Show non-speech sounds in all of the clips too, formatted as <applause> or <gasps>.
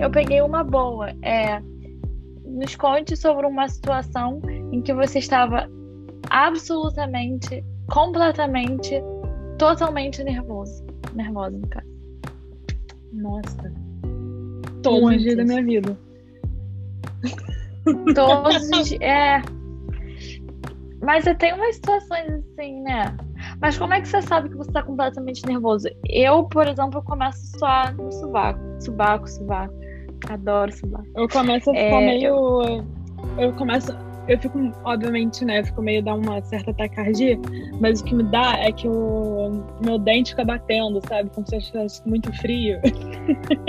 eu peguei uma boa. É, nos conte sobre uma situação em que você estava absolutamente, completamente, totalmente nervoso. Nervosa, no caso. Nossa. Todos os dias da minha vida. <laughs> Todos os É. Mas eu tenho umas situações assim, né? Mas como é que você sabe que você tá completamente nervoso? Eu, por exemplo, começo a suar no sovaco. Subaco, sovaco. Adoro sovaco. Eu começo a ficar é, meio. Eu... começo eu fico, obviamente, né, eu fico meio dá uma certa taquicardia, mas o que me dá é que o meu dente fica batendo, sabe? Como se eu estivesse muito frio. <laughs>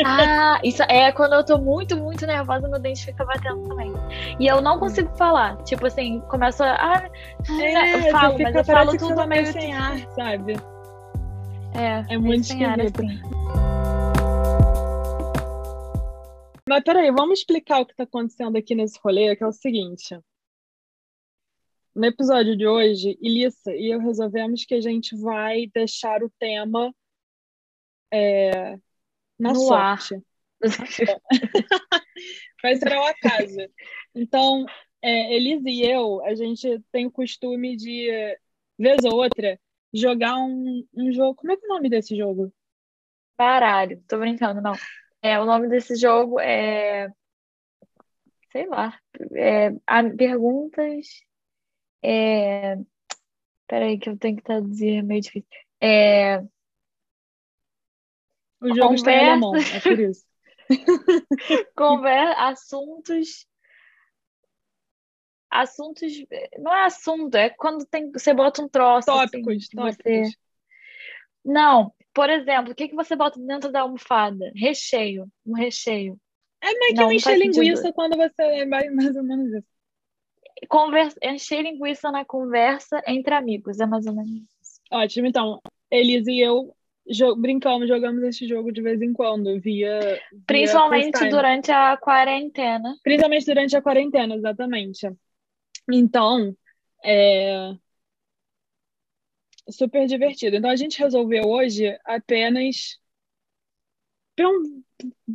Ah, isso é quando eu tô muito, muito nervosa, meu dente fica batendo também. E eu não consigo falar. Tipo assim, começo a. Ah, é, eu falo, mas eu falo tudo tá meio sem ar, sabe? É, é muito esquisito. Assim. Mas peraí, vamos explicar o que está acontecendo aqui nesse rolê, que é o seguinte. No episódio de hoje, Elissa e eu resolvemos que a gente vai deixar o tema é, na no sorte. Ar. vai ser ao acaso. Então, é, Elisa e eu, a gente tem o costume de, vez ou outra, jogar um, um jogo. Como é que é o nome desse jogo? Baralho. Tô brincando, não. É, o nome desse jogo é. Sei lá. É, perguntas é... Peraí, que eu tenho que traduzir, é meio difícil. É... O jogo Conversa... está em alemão, é por isso. <laughs> Conver... Assuntos. Assuntos. Não é assunto, é quando tem... você bota um troço. Tópicos, assim, tópicos. Você... Não, por exemplo, o que, que você bota dentro da almofada? Recheio, um recheio. É meio que encher linguiça sentido. quando você é mais, <laughs> mais ou menos isso conversa, encher linguiça na conversa entre amigos, é mais ou menos isso. Ótimo, então, Elise e eu jo brincamos, jogamos esse jogo de vez em quando, via. Principalmente durante a quarentena. Principalmente durante a quarentena, exatamente. Então, é. Super divertido. Então, a gente resolveu hoje apenas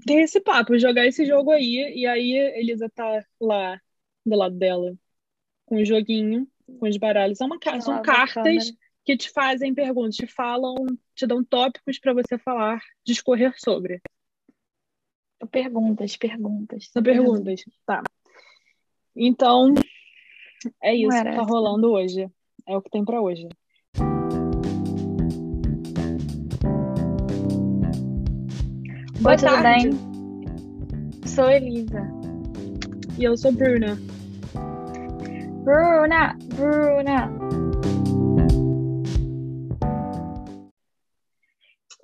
ter esse papo, jogar esse jogo aí, e aí Elisa tá lá do lado dela com o joguinho, com os baralhos. É uma, são cartas que te fazem perguntas, te falam, te dão tópicos para você falar, discorrer sobre. Perguntas, perguntas. São perguntas, tá. Então, é isso que tá rolando hoje. É o que tem para hoje. Boa Oi, tudo bem? Sou Elisa. E eu sou Bruna. Bruna, Bruna.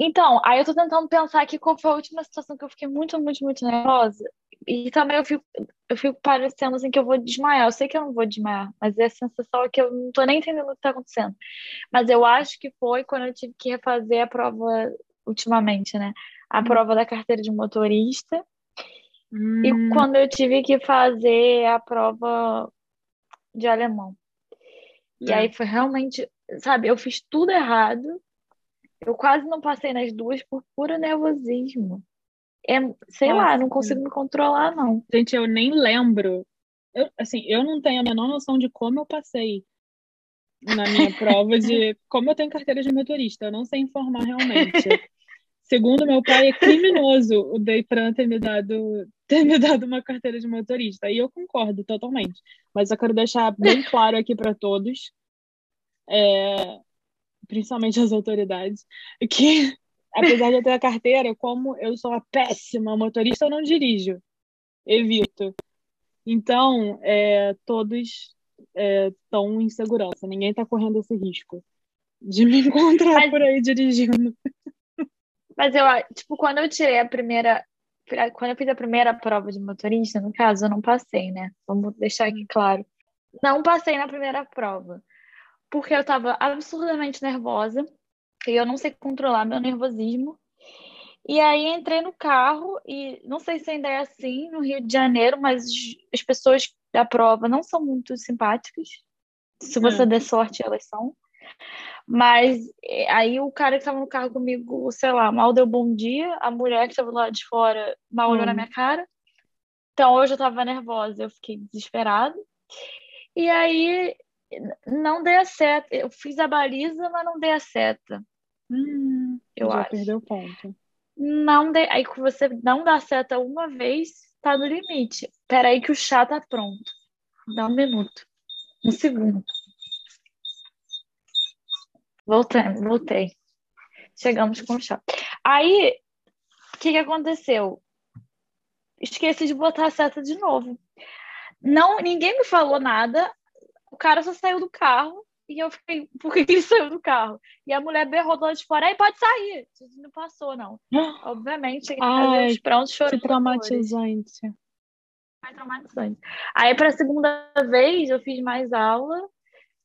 Então, aí eu tô tentando pensar aqui qual foi a última situação que eu fiquei muito, muito, muito nervosa. E também eu fico, eu fico parecendo assim que eu vou desmaiar. Eu sei que eu não vou desmaiar, mas é a sensação é que eu não tô nem entendendo o que tá acontecendo. Mas eu acho que foi quando eu tive que refazer a prova ultimamente, né? A hum. prova da carteira de motorista. Hum. E quando eu tive que fazer a prova de alemão. E é. aí foi realmente, sabe, eu fiz tudo errado. Eu quase não passei nas duas por puro nervosismo. É, sei Nossa, lá, não consigo me controlar, não. Gente, eu nem lembro. Eu, assim, eu não tenho a menor noção de como eu passei na minha <laughs> prova de como eu tenho carteira de motorista. Eu não sei informar realmente. <laughs> Segundo meu pai, é criminoso o Deipran ter me dado ter me dado uma carteira de motorista. E eu concordo totalmente. Mas eu quero deixar bem claro aqui para todos, é, principalmente as autoridades, que apesar de eu ter a carteira, como eu sou uma péssima motorista, eu não dirijo. Evito. Então, é, todos estão é, em segurança. Ninguém está correndo esse risco de me encontrar Mas... por aí dirigindo. Mas eu, tipo, quando eu tirei a primeira. Quando eu fiz a primeira prova de motorista, no caso, eu não passei, né? Vamos deixar aqui claro. Não passei na primeira prova. Porque eu tava absurdamente nervosa. E eu não sei controlar meu nervosismo. E aí entrei no carro e não sei se ainda é assim no Rio de Janeiro, mas as pessoas da prova não são muito simpáticas. Se você é. der sorte, elas são. Mas é, aí o cara que estava no carro comigo, sei lá, mal deu bom dia, a mulher que estava lá de fora mal olhou na Hum. minha cara. Então hoje eu estava nervosa, eu fiquei desesperada. E aí não dei a seta. Eu fiz a baliza, mas não dei a seta, Hum, eu já acho. perdeu ponto. Não dei. Aí que você não dá seta uma vez, tá no limite. Peraí que o chá tá pronto. Dá um minuto. Um segundo. Voltei, voltei. Chegamos com o chá. Aí, o que que aconteceu? Esqueci de botar a seta de novo. Não, ninguém me falou nada. O cara só saiu do carro e eu fiquei, <laughs> por que que ele saiu do carro? E a mulher berrou do lado de fora, aí pode sair. Não passou, não. <gasps> Obviamente, Ai, os prontos Que traumatizante. Foi traumatizante. Aí, pra segunda vez, eu fiz mais aula,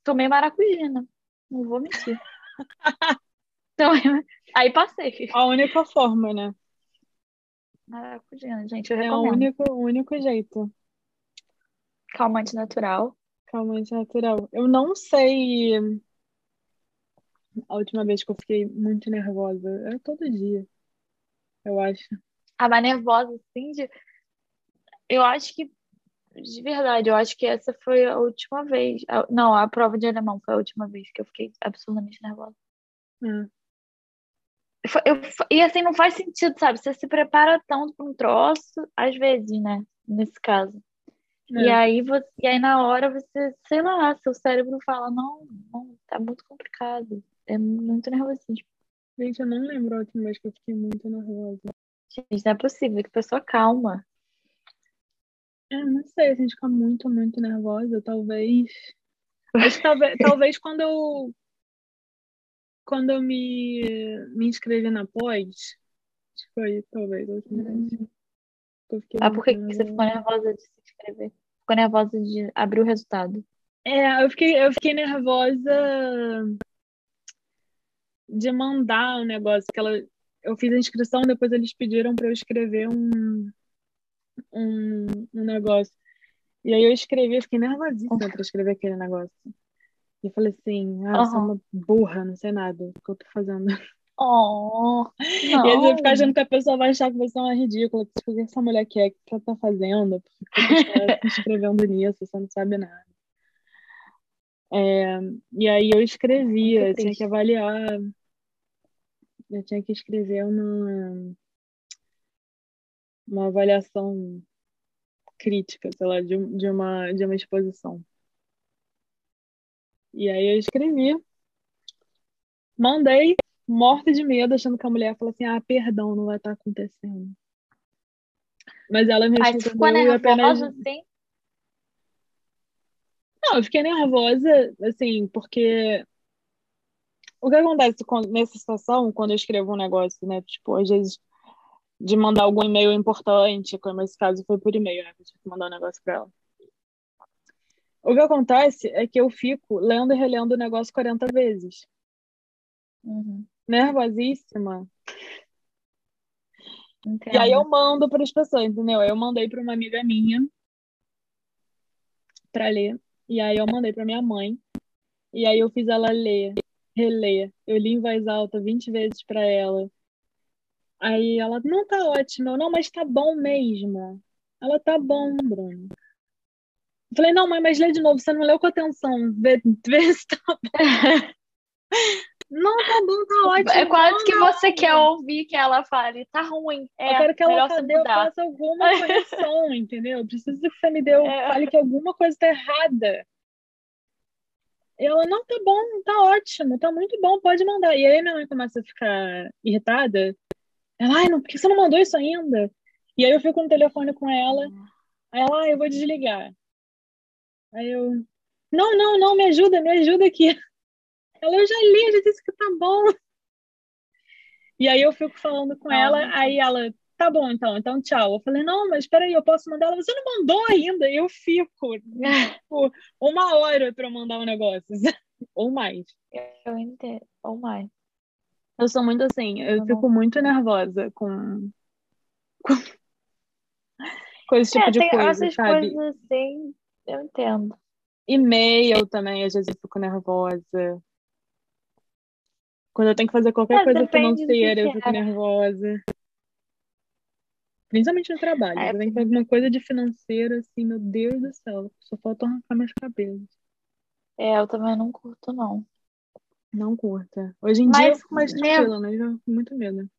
tomei maracujina. Não vou mentir. <laughs> Então, <laughs> aí passei. A única forma, né? Maracujina, gente, eu É o recomendo. único, o único jeito. Calmante natural. Calmante natural. Eu não sei a última vez que eu fiquei muito nervosa. Era todo dia, eu acho. Ah, mas nervosa, assim, de... eu acho que, de verdade, eu acho que essa foi a última vez. Não, a prova de alemão foi a última vez que eu fiquei absurdamente nervosa. Foi- eu- e assim, não faz sentido, sabe? Você se prepara tanto para um troço, às vezes, né? Nesse caso. E É. aí, você, e aí na hora você, sei lá, seu cérebro fala, não, não, tá muito complicado. É muito nervosismo. Gente, eu não lembro a última vez que eu fiquei muito nervosa. Gente, não é possível, que pessoa calma. É, não sei, a gente fica muito, muito nervosa, talvez. Acho que talvez, <laughs> talvez quando eu quando eu me, me inscrevi na pós, foi talvez a última vez que eu fiquei Ah, por que você ficou nervosa. de se inscrever? Ficou nervosa de abrir o resultado? É, eu fiquei, eu fiquei nervosa de mandar o negócio, que ela, eu fiz a inscrição, depois eles pediram para eu escrever um, um, um negócio. E aí eu escrevi, eu fiquei nervosíssima para escrever aquele negócio. E eu falei assim, ah, eu sou uma burra, não sei nada do que eu tô fazendo. Oh, <laughs> E aí você fica achando que a pessoa vai achar que você é uma ridícula, que tipo, o que essa mulher quer, o que ela tá fazendo, por <laughs> que você está se inscrevendo nisso, você não sabe nada. É, e aí eu escrevi, Muito eu tinha que avaliar, eu tinha que escrever uma, uma avaliação crítica, sei lá, de, de uma, de uma exposição. E aí eu escrevi, mandei, morta de medo, achando que a mulher falou assim, ah, perdão, não vai estar acontecendo. Mas ela me ficou respondeu apenas. assim? Não, eu fiquei nervosa, assim, porque o que acontece nessa situação, quando eu escrevo um negócio, né? Tipo, às vezes de mandar algum e-mail importante, como esse caso foi por e-mail, né? Que eu tive que mandar um negócio pra ela. O que acontece é que eu fico lendo e relendo o negócio 40 vezes. Uhum, Nervosíssima. E aí eu entendo. mando para as pessoas, entendeu? Eu mandei para uma amiga minha para ler. E aí eu mandei para minha mãe. E aí eu fiz ela ler, reler. Eu li em voz alta 20 vezes para ela. Aí ela, não tá ótimo. Eu, não, mas tá bom mesmo. Ela, tá bom, Bruno. Eu falei, não, mãe, mas lê de novo. Você não leu com atenção. Vê, vê se tá bom. <laughs> Não, tá bom, tá ótimo. É quase que Não, você quer ouvir que ela fale, tá ruim. Eu É, quero que ela cadê, eu faça alguma correção, <laughs> entendeu? Eu preciso que você me dê, É. fale que alguma coisa tá errada. Ela, não, tá bom, tá ótimo, tá muito bom, pode mandar. E aí minha mãe começa a ficar irritada. Ela, ai, não, por que você não mandou isso ainda? E aí eu fico no telefone com ela. Aí ela, ah, eu vou desligar. Aí eu, não, não, não, me ajuda, me ajuda aqui. <laughs> Ela, eu já li, já disse que tá bom. E aí eu fico falando com ela, aí ela, tá bom então, então tchau. Eu falei, não, mas peraí, eu posso mandar? Ela, você não mandou ainda? Eu fico, <laughs> tipo, uma hora pra eu mandar um negócio. <laughs> Ou mais. Eu entendo. Ou mais. Eu sou muito assim, eu Eu fico não- muito nervosa com, <laughs> com, com esse tipo É, de coisa, essas sabe? coisas assim, eu entendo. E-mail também, às vezes eu fico nervosa. Quando eu tenho que fazer qualquer Mas coisa financeira, eu fico é. nervosa. Principalmente no trabalho. É, Eu tenho que fazer alguma coisa de financeira, assim, meu Deus do céu. Só falta arrancar meus cabelos. É, eu também não curto, não. Não curta. Hoje em dia eu Mas, fico mais né, tranquila, mas eu fico muito medo.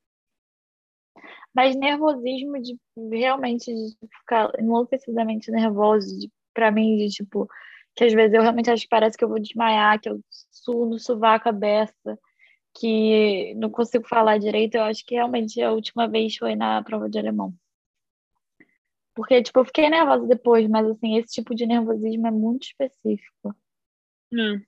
mas nervosismo de realmente de ficar enlouquecidamente nervoso, de, pra mim, de tipo, que às vezes eu realmente acho que parece que eu vou desmaiar, que eu suo no sovaco a beça, que não consigo falar direito, eu acho que realmente a última vez foi na prova de alemão. Porque, tipo, eu fiquei nervosa depois, mas assim, esse tipo de nervosismo é muito específico. Não.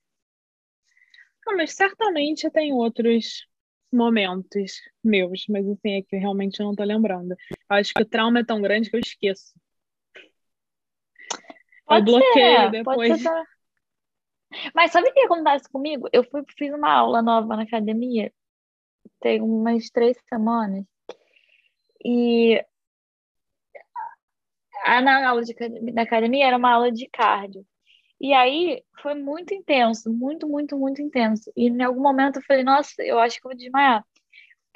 Não, mas certamente tem outros momentos meus, mas assim, é que eu realmente não tô lembrando. Eu acho que o trauma é tão grande que eu esqueço. Eu Pode bloqueio ser, ser depois. também. Mas sabe o que acontece comigo? Eu fui, fiz uma aula nova na academia, tem umas três semanas, e a, na aula de, da academia era uma aula de cardio. E aí foi muito intenso, muito, muito, muito intenso. E em algum momento eu falei, nossa, eu acho que eu vou desmaiar.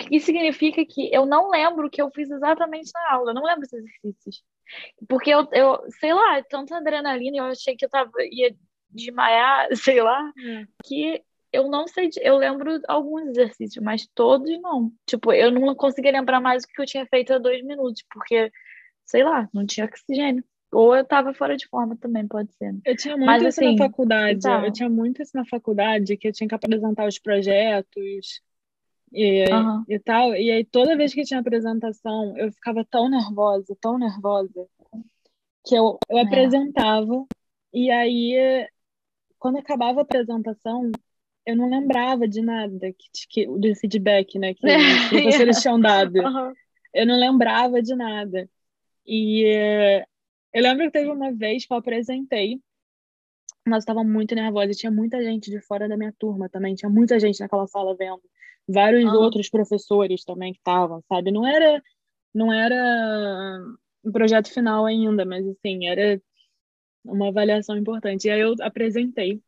O que significa que eu não lembro o que eu fiz exatamente na aula, eu não lembro os exercícios. Porque eu, eu sei lá, tanta adrenalina, eu achei que eu tava, ia desmaiar, <laughs> sei lá, É. que eu não sei, eu lembro alguns exercícios, mas todos não. Tipo, eu não conseguia lembrar mais o que eu tinha feito há dois minutos, porque, sei lá, não tinha oxigênio. Ou eu tava fora de forma também, pode ser. Eu tinha muito Mas isso na assim, faculdade. bizarro. Eu tinha muito isso na faculdade, que eu tinha que apresentar os projetos e, Aham. e tal. E aí, toda vez que tinha apresentação, eu ficava tão nervosa, tão nervosa, que eu, eu É. apresentava. E aí, quando acabava a apresentação, eu não lembrava de nada que, que, do feedback, né, que <laughs> os professores tinham dado. Aham. Eu não lembrava de nada. E eu lembro que teve uma vez que eu apresentei, mas eu estava muito nervosa e tinha muita gente de fora da minha turma também, tinha muita gente naquela sala vendo, vários Aham. outros professores também que estavam, sabe? Não era, não era um projeto final ainda, mas assim, era uma avaliação importante. E aí eu apresentei,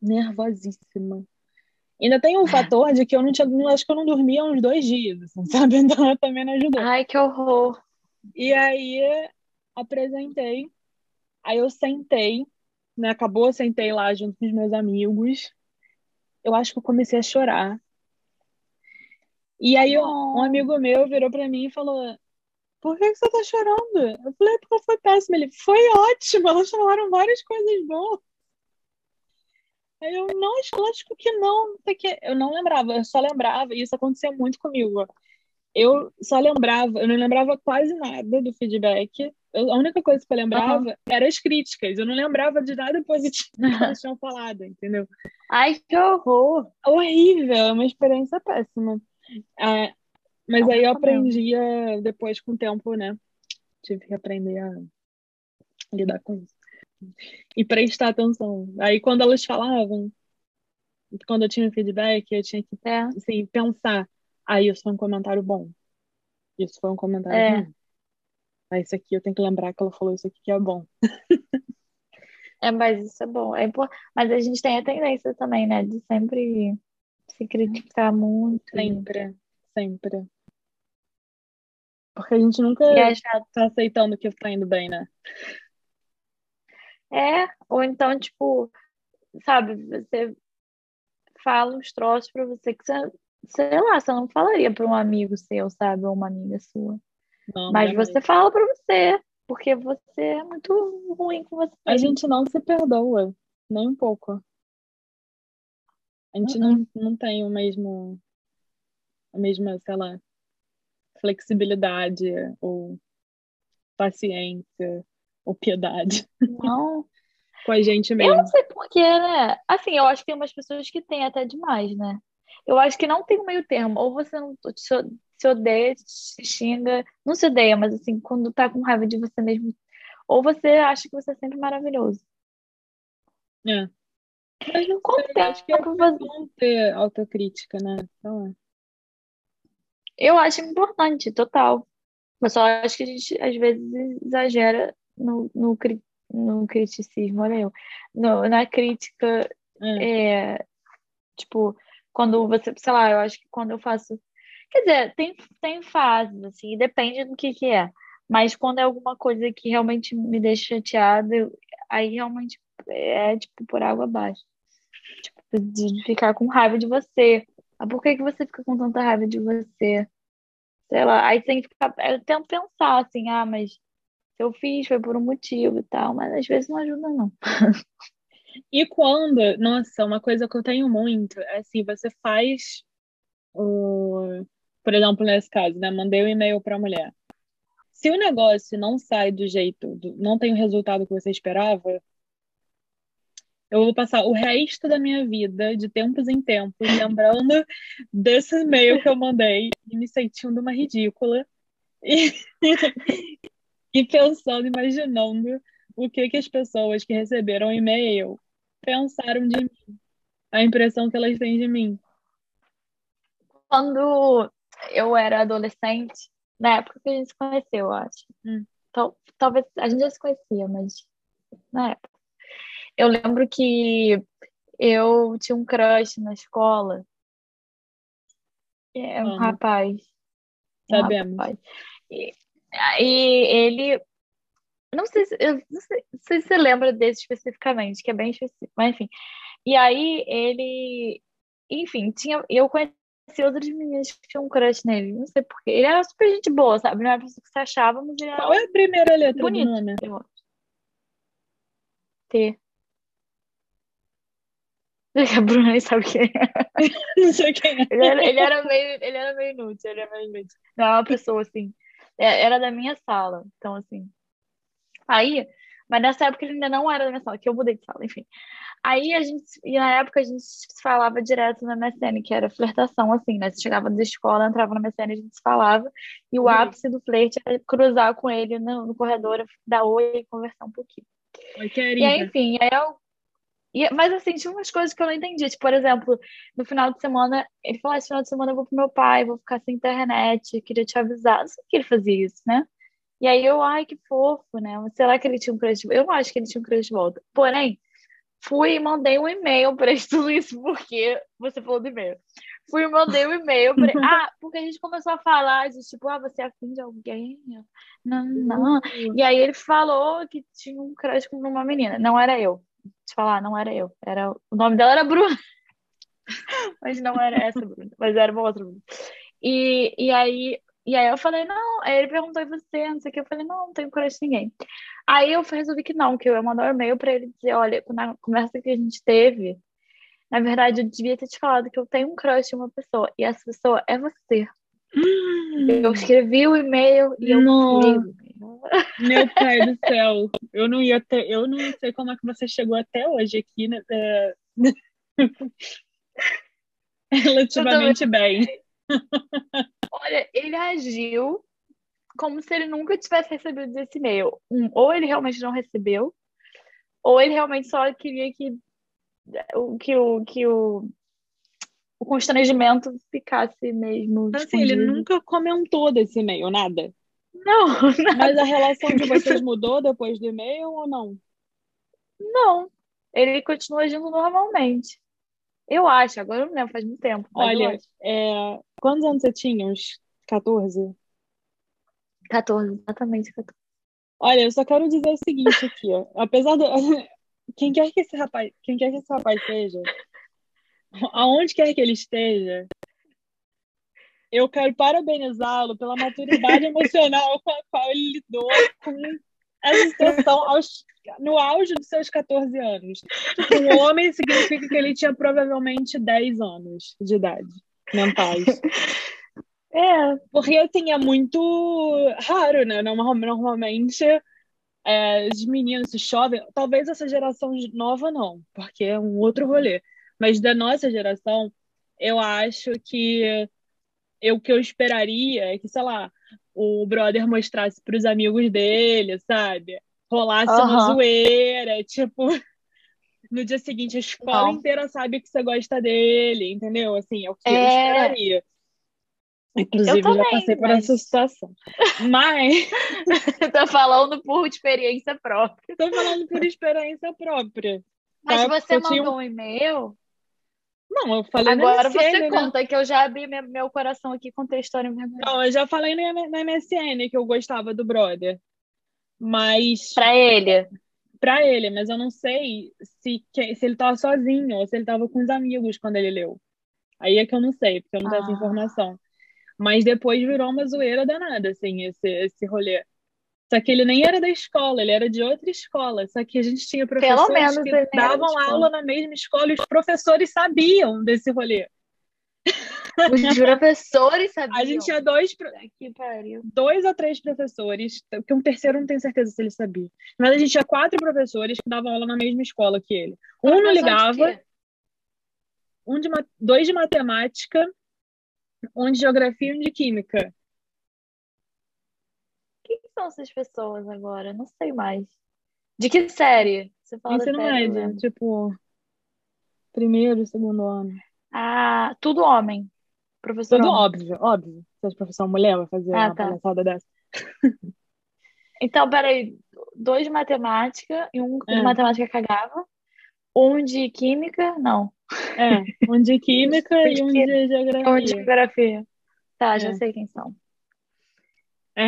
nervosíssima. Ainda tem um fator de que eu não tinha, acho que eu não dormia uns dois dias, assim, <laughs> sabe? Então também não ajudou. Ai, que horror. E aí apresentei, aí eu sentei, né? Acabou, eu sentei lá junto com os meus amigos. Eu acho que eu comecei a chorar. E aí um amigo meu virou pra mim e falou: Por que que você tá chorando? Eu falei: "É Porque foi péssimo. Ele foi ótimo, elas falaram várias coisas boas. Aí eu, não, lógico que não, quê. Eu não lembrava, eu só lembrava, e isso acontecia muito comigo. Eu só lembrava, eu não lembrava quase nada do feedback. Eu- a única coisa que eu lembrava era as críticas. Eu não lembrava de nada positivo que <laughs> eles tinham falado, entendeu? Ai, que horror. Horrível, é uma experiência péssima. Ah, mas aí eu aprendi a, depois com o tempo, né? Tive que aprender a lidar com isso. E prestar atenção. Aí quando elas falavam, quando eu tinha feedback, eu tinha que, É, assim, pensar. Ah, isso foi um comentário bom. Isso foi um comentário é. ruim. Ah, isso aqui eu tenho que lembrar que ela falou isso aqui que é bom. <laughs> É, mas isso é bom. É impor- Mas a gente tem a tendência também, né, de sempre se criticar muito Sempre, sempre. Porque a gente nunca e achar. tá aceitando que tá indo bem, né? É, ou então, tipo, sabe, você fala uns troços pra você que você, sei lá, você não falaria pra um amigo seu, sabe, ou uma amiga sua. Não, Mas jamais. você fala pra você, porque você é muito ruim com você A gente não se perdoa, nem um pouco. A gente Uh-uh. não, não tem o mesmo, a mesma, sei lá, flexibilidade ou paciência ou piedade Não. <laughs> com a gente Eu mesmo. não sei por quê, né? Assim, eu acho que tem umas pessoas que têm até demais, né? Eu acho que não tem um meio termo. Ou você não se, odeia, se xinga. Não se odeia, mas assim, quando tá com raiva de você mesmo. Ou você acha que você é sempre maravilhoso. É. Mas não sei, acho que é tempo você... bom ter autocrítica, né? Então, é. Eu acho importante, total. Eu só acho que a gente, às vezes, exagera no, no, cri- no criticismo, olha eu. No- na crítica, É. é, tipo, Quando você, sei lá, eu acho que quando eu faço. Quer dizer, tem, tem fases, assim, depende do que que é. Mas quando é alguma coisa que realmente me deixa chateada, aí realmente é tipo por água abaixo. Tipo, de ficar com raiva de você. Ah, por que que você fica com tanta raiva de você? Sei lá, aí tem que ficar. Eu tento pensar assim, ah, mas se eu fiz foi por um motivo e tal, mas às vezes não ajuda, não. <laughs> E quando, nossa, uma coisa que eu tenho muito é assim, você faz o, por exemplo, nesse caso, né? Mandei um e-mail para a mulher. Se o negócio não sai do jeito, do- não tem o resultado que você esperava, eu vou passar o resto da minha vida, de tempos em tempos, lembrando <laughs> desse e-mail que eu mandei e me sentindo uma ridícula <laughs> e, e pensando, imaginando o que que as pessoas que receberam o e-mail pensaram de mim, a impressão que elas têm de mim. Quando eu era adolescente, na época que a gente se conheceu, eu acho. Hum. Tal- talvez a gente já se conhecia, mas na época. Eu lembro que eu tinha um crush na escola. É um rapaz. Um Sabemos. rapaz. E, e ele. Não sei se, eu não sei, se você lembra desse especificamente, que é bem específico, mas enfim. E aí ele. Enfim, tinha, eu conheci outras meninas que tinham um crush nele. Não sei porquê. Ele era super gente boa, sabe? Não era a pessoa que você achava, mas ele era Qual é a primeira letra bonito. do nome? T. <laughs> A Bruna nem sabe quem é. <laughs> Não sei quem é. Ele era, ele era meio, ele era meio inútil, ele era meio inútil. Não é uma pessoa assim. É- Era da minha sala. Então, assim. Aí, mas nessa época ele ainda não era da minha sala, que eu mudei de sala, enfim. Aí a gente, e na época a gente se falava direto na MSN, que era flertação, assim, né? Você chegava da escola, entrava na MSN, a gente se falava, e o Uhum. ápice do flerte era cruzar com ele no, no corredor, dar oi e conversar um pouquinho. Oi, E aí, querida. enfim, aí eu. e- mas assim, tinha umas coisas que eu não entendi. Tipo, por exemplo, no final de semana, ele falou: "Ah, esse final de semana eu vou pro meu pai, vou ficar sem internet, queria te avisar. Não sei que ele fazia isso, né? E aí eu, ai, que fofo, né? Será que ele tinha um crush de... Eu não acho que ele tinha um crush de volta. Porém, fui e mandei um e-mail pra ele, <laughs> tudo isso porque você falou do e-mail. Fui e mandei um e-mail pra ele. <laughs> Ah, porque a gente começou a falar de tipo, ah, você é afim de alguém? Não, não. E aí ele falou que tinha um crush com uma menina. Não era eu. Te falar, não era eu. Era... O nome dela era Bruna. <laughs> Mas não era essa Bruna. Mas era uma outra Bruna. E, e aí, e aí eu falei, não. Aí ele perguntou, e você? Não sei o que. Eu falei, não, não tenho crush em ninguém. Aí eu resolvi que não, que eu ia mandar um e-mail pra ele dizer, olha, na conversa que a gente teve, na verdade, eu devia ter te falado que eu tenho um crush em uma pessoa. E essa pessoa é você. Eu escrevi o e-mail e eu Não. <laughs> Meu pai do céu, eu não ia ter, eu não sei como é que você chegou até hoje aqui, né? <laughs> É, Relativamente bem. Olha, ele agiu como se ele nunca tivesse recebido esse e-mail. Um, ou ele realmente não recebeu, ou ele realmente só queria que o que o, que o, o constrangimento ficasse mesmo Assim, ele nunca comentou desse e-mail, nada. Não, <laughs> Mas a relação de <laughs> vocês mudou depois do e-mail ou não? não. Ele continua agindo normalmente. Eu acho, agora eu não lembro, faz muito tempo. Olha, é, quantos anos você tinha? Uns 14? 14, exatamente 14. Olha, eu só quero dizer o seguinte aqui, ó. Apesar do. <laughs> Quem quer que esse rapaz, quem quer que esse rapaz seja, aonde quer que ele esteja, eu quero parabenizá-lo pela maturidade emocional com a qual ele lidou com essa situação aos- no auge dos seus 14 anos. Um homem significa que ele tinha provavelmente 10 anos de idade mentais. É, Porque, assim, é muito raro, né? Normal- Normalmente, é, os meninos se chovem. Talvez essa geração nova não, porque é um outro rolê. Mas da nossa geração, eu acho que o que eu esperaria é que, sei lá, o brother mostrasse pros amigos dele, sabe? Rolasse uma Aham. zoeira, tipo... <laughs> No dia seguinte, a escola Não. inteira sabe que você gosta dele, entendeu? Assim, é o que eu É. esperaria. Inclusive, Eu já também, passei por mas- essa situação. Mas, <laughs> tá falando por experiência própria. tô falando por experiência própria. Mas Tá? você Eu mandou um e-mail? Não, eu falei Agora na você MSN, né? conta que eu já abri meu, coração aqui com a história. Não, eu já falei na, MSN que eu gostava do brother. Mas Pra ele. pra ele, mas eu não sei se, se ele tava sozinho ou se ele tava com os amigos quando ele leu. Aí é que eu não sei, porque eu não tenho essa Ah. informação. Mas depois virou uma zoeira danada, assim, esse, esse rolê. Só que ele nem era da escola, ele era de outra escola. Só que a gente tinha professores que davam aula na mesma escola e os professores sabiam desse rolê. Os <laughs> professores sabiam. A gente tinha dois, dois ou três professores, que um terceiro não tenho certeza se ele sabia. Mas a gente tinha quatro professores que davam aula na mesma escola que ele. Um não Professor de ligava, quê? um de, dois de matemática, um de geografia e um de química. São essas pessoas agora? Não sei mais. De que série? Você fala Ensino série, médio, tipo, primeiro, segundo ano. Ah, tudo homem. Professor Tudo homem. óbvio, óbvio. Se a professor mulher vai fazer Ah, uma tá. palhaçada dessa. Então, peraí. Dois de matemática e um de É. matemática cagava. Um de química, não. É, um de química <laughs> e um de Um de geografia. geografia. Tá, já É. sei quem são. É.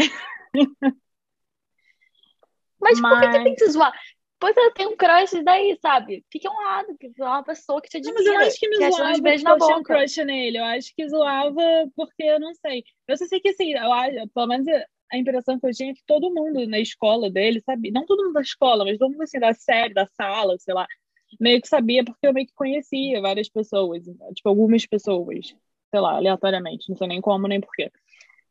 Mas por que que Mas- tem que se zoar? Pois ela tem um crush daí, sabe? Fique honrado, que é uma pessoa que te Não, admira. mas eu acho que me que é zoava porque eu tinha um crush nele. Eu acho que zoava porque eu não sei. Eu só sei que assim, eu pelo menos a impressão que eu tinha é que todo mundo na escola dele sabia. Não todo mundo da escola, mas todo mundo assim, da série, da sala, sei lá. Meio que sabia porque eu meio que conhecia várias pessoas. Tipo, algumas pessoas. Sei lá, aleatoriamente. Não sei nem como, nem porquê.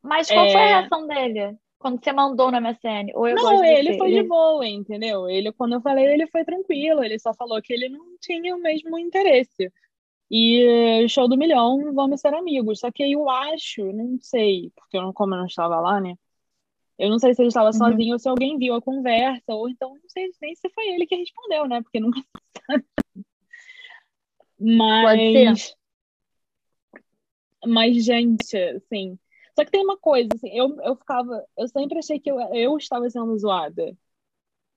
Mas qual foi a É. reação dele? Quando você mandou no MSN? Ou eu Não, gosto ele foi de boa, entendeu? Ele, quando eu falei, ele foi tranquilo. Ele só falou que ele não tinha o mesmo interesse. E eh, show do milhão, vamos ser amigos. Só que aí eu acho, não sei, porque eu não, como eu não estava lá, né? Eu não sei se ele estava Uhum. sozinho ou se alguém viu a conversa, ou então não sei nem se foi ele que respondeu, né? Porque nunca sabe. Mas, mas gente, assim. Só que tem uma coisa, assim, eu, eu ficava, eu sempre achei que eu, eu estava sendo zoada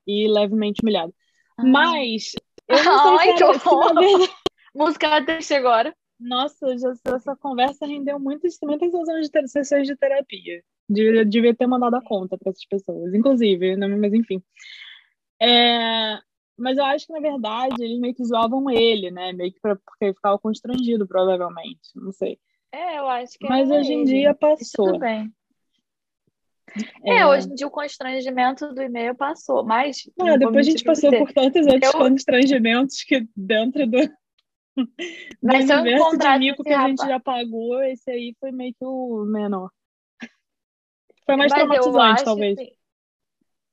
e levemente humilhada. Ah. Mas eu não <laughs> sei Ai, se, que era, horror. verdade. <laughs> Música triste agora. Nossa, já, essa conversa rendeu muitas, muitas sessões de, sessões de terapia. Devia, devia ter mandado a conta para essas pessoas, inclusive, né? mas enfim. É, mas eu acho que, na verdade, eles meio que zoavam ele, né? Meio que pra, porque ele ficava constrangido, provavelmente. Não sei. É, eu acho que Mas era hoje em dia passou. Tudo bem. É, É. hoje em dia o constrangimento do e-mail passou, mas Ah, depois a gente passou você. por tantos outros Eu- constrangimentos que dentro do, do <laughs> Mas eu universo de mico esse que a gente já pagou, esse aí foi meio que o menor. Foi mais Mas traumatizante, talvez. assim,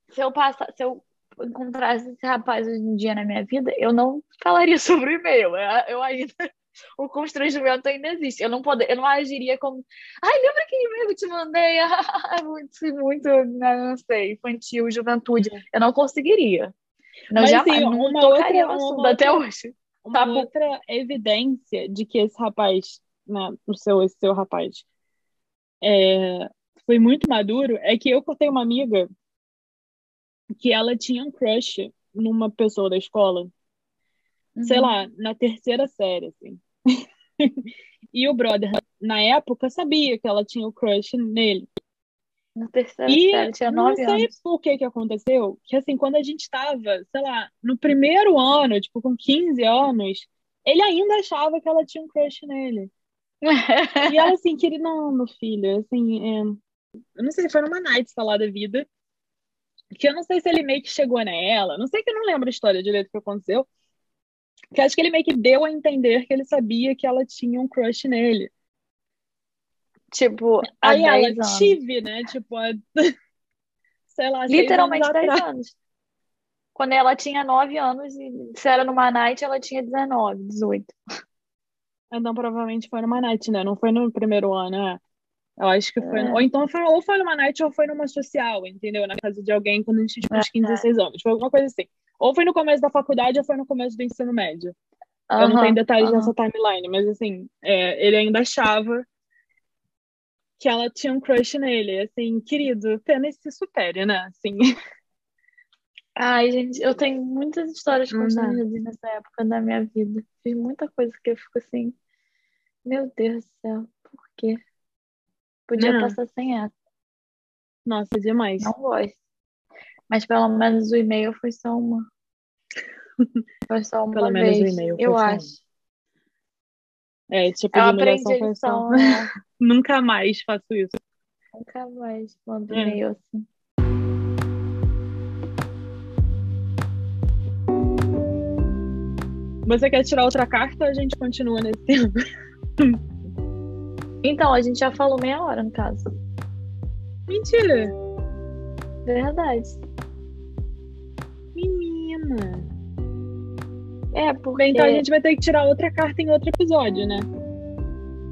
se eu passar, se eu encontrasse esse rapaz hoje em dia na minha vida, eu não falaria <laughs> sobre o e-mail. Eu, eu ainda o constrangimento ainda existe. Eu não poder, eu não agiria como, ai, lembra que eu te mandei? Ah, <laughs> muito, muito, não sei, infantil, juventude. Eu não conseguiria. Não, Mas, jamais, assim, não uma tocaria outra- uma assunto outra- até hoje. Uma Tá outra evidência de que esse rapaz, né, o seu, esse seu rapaz, é, foi muito maduro é que eu tenho uma amiga que ela tinha um crush numa pessoa da escola, sei Uhum. lá, na terceira série, assim. <laughs> E o brother, na época, sabia que ela tinha o crush nele. Na terceira E série, tinha não nove sei anos. por que que aconteceu, que assim, quando a gente estava, sei lá, no primeiro ano, tipo, com 15 anos, ele ainda achava que ela tinha um crush nele. E ela assim, queria, não, meu filho, assim, é, eu não sei, foi numa night sei lá da vida, que eu não sei se ele meio que chegou nela, não sei que eu não lembro a história direito que aconteceu, que acho que ele meio que deu a entender que ele sabia que ela tinha um crush nele. Tipo, há Aí ela 10 anos. tive, né, tipo, há, <laughs> sei lá, Literalmente anos 10 atrás. anos. Quando ela tinha 9 anos e se era numa night, ela tinha 19, 18. Então, provavelmente foi numa night, né? Não foi no primeiro ano, né? Eu acho que foi. É. Ou então foi, ou foi numa night ou foi numa social, entendeu? Na casa de alguém quando a gente tinha uns 15, É. 16 anos. Foi alguma coisa assim. Ou foi no começo da faculdade ou foi no começo do ensino médio. Eu não tenho detalhes aham. dessa timeline, mas assim, é, ele ainda achava que ela tinha um crush nele. Assim, querido, apenas se supere, né? Assim, Ai, gente, eu tenho muitas histórias Não dá. constrangedoras nessa época da minha vida. Fiz muita coisa que eu fico assim, meu Deus do céu, por quê? Podia Não. passar sem essa, Nossa, demais. não gosto. Mas pelo menos o e-mail foi só uma. <laughs> Foi só uma Pelo menos o vez, e-mail foi eu uma. acho. É, tipo Eu de humilhação foi só. né? <laughs> Nunca mais faço isso. Nunca mais mando É. e-mail assim. Você quer tirar outra carta ou a gente continua nesse tema? Então, a gente já falou meia hora, no caso. Mentira! Verdade. Menina! É, porque Bem, então a gente vai ter que tirar outra carta em outro episódio, né?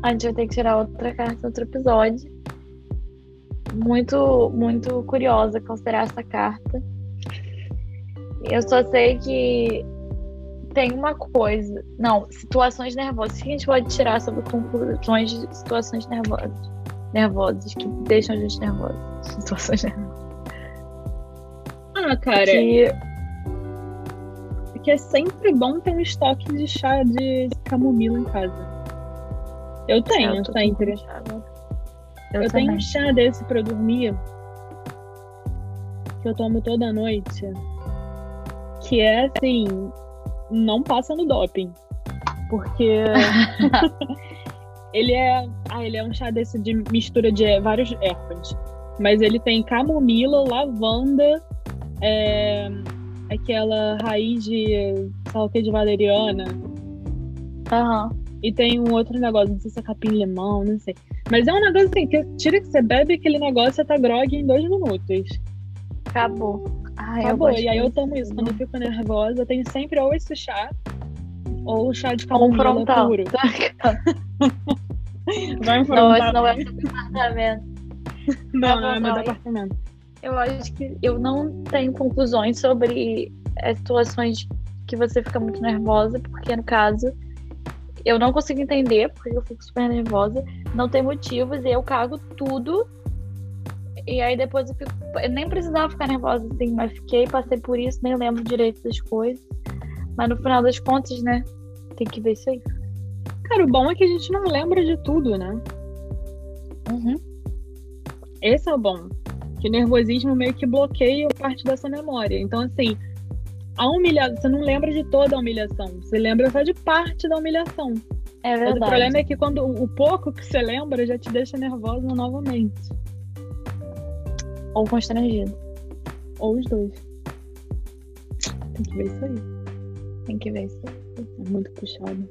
a gente vai ter que tirar outra carta em outro episódio. Muito, muito curiosa qual será essa carta. Eu só sei que tem uma coisa. Não, situações nervosas. O que a gente pode tirar sobre conclusões de situações nervosas? Nervosas, que deixam a gente nervosa. <laughs> Situações nervosas. Ah, cara, Que, que é sempre bom ter um estoque de chá de camomila em casa. Eu tenho, eu sempre. agora. Eu, Eu tenho um chá desse pra dormir que eu tomo toda noite. Que é assim, não passa no doping. Porque <laughs> ele é. Ah, ele é um chá desse de mistura de vários ervas. Mas ele tem camomila, lavanda, é, aquela raiz de sei lá de valeriana. Aham. E tem um outro negócio, não sei se é capim-limão, não sei. Mas é um negócio assim, que tira que você bebe aquele negócio, você tá grog em dois minutos. Acabou. Ai, Acabou. E aí eu tomo isso. Quando eu fico nervosa, eu tenho sempre ou esse chá, ou o chá de camomila puro. <laughs> Vai um Não, esse não é seu departamento. Não, não, é Tá meu bom, departamento. Eu acho que eu não tenho conclusões sobre as situações que você fica muito nervosa, porque no caso eu não consigo entender porque eu fico super nervosa, não tem motivos e eu cago tudo. E aí depois eu fico. Eu nem precisava ficar nervosa assim, mas fiquei, passei por isso, nem lembro direito das coisas. Mas no final das contas, né? Tem que ver isso aí. Cara, o bom é que a gente não lembra de tudo, né? Uhum. Esse é o bom. Que o nervosismo meio que bloqueia parte dessa memória. Então, assim, a humilhação, você não lembra de toda a humilhação. Você lembra só de parte da humilhação. É Mas verdade. o problema é que quando o o pouco que você lembra já te deixa nervosa novamente. Ou constrangido. Ou os dois. Tem que ver isso aí. Tem que ver isso aí. É muito puxado.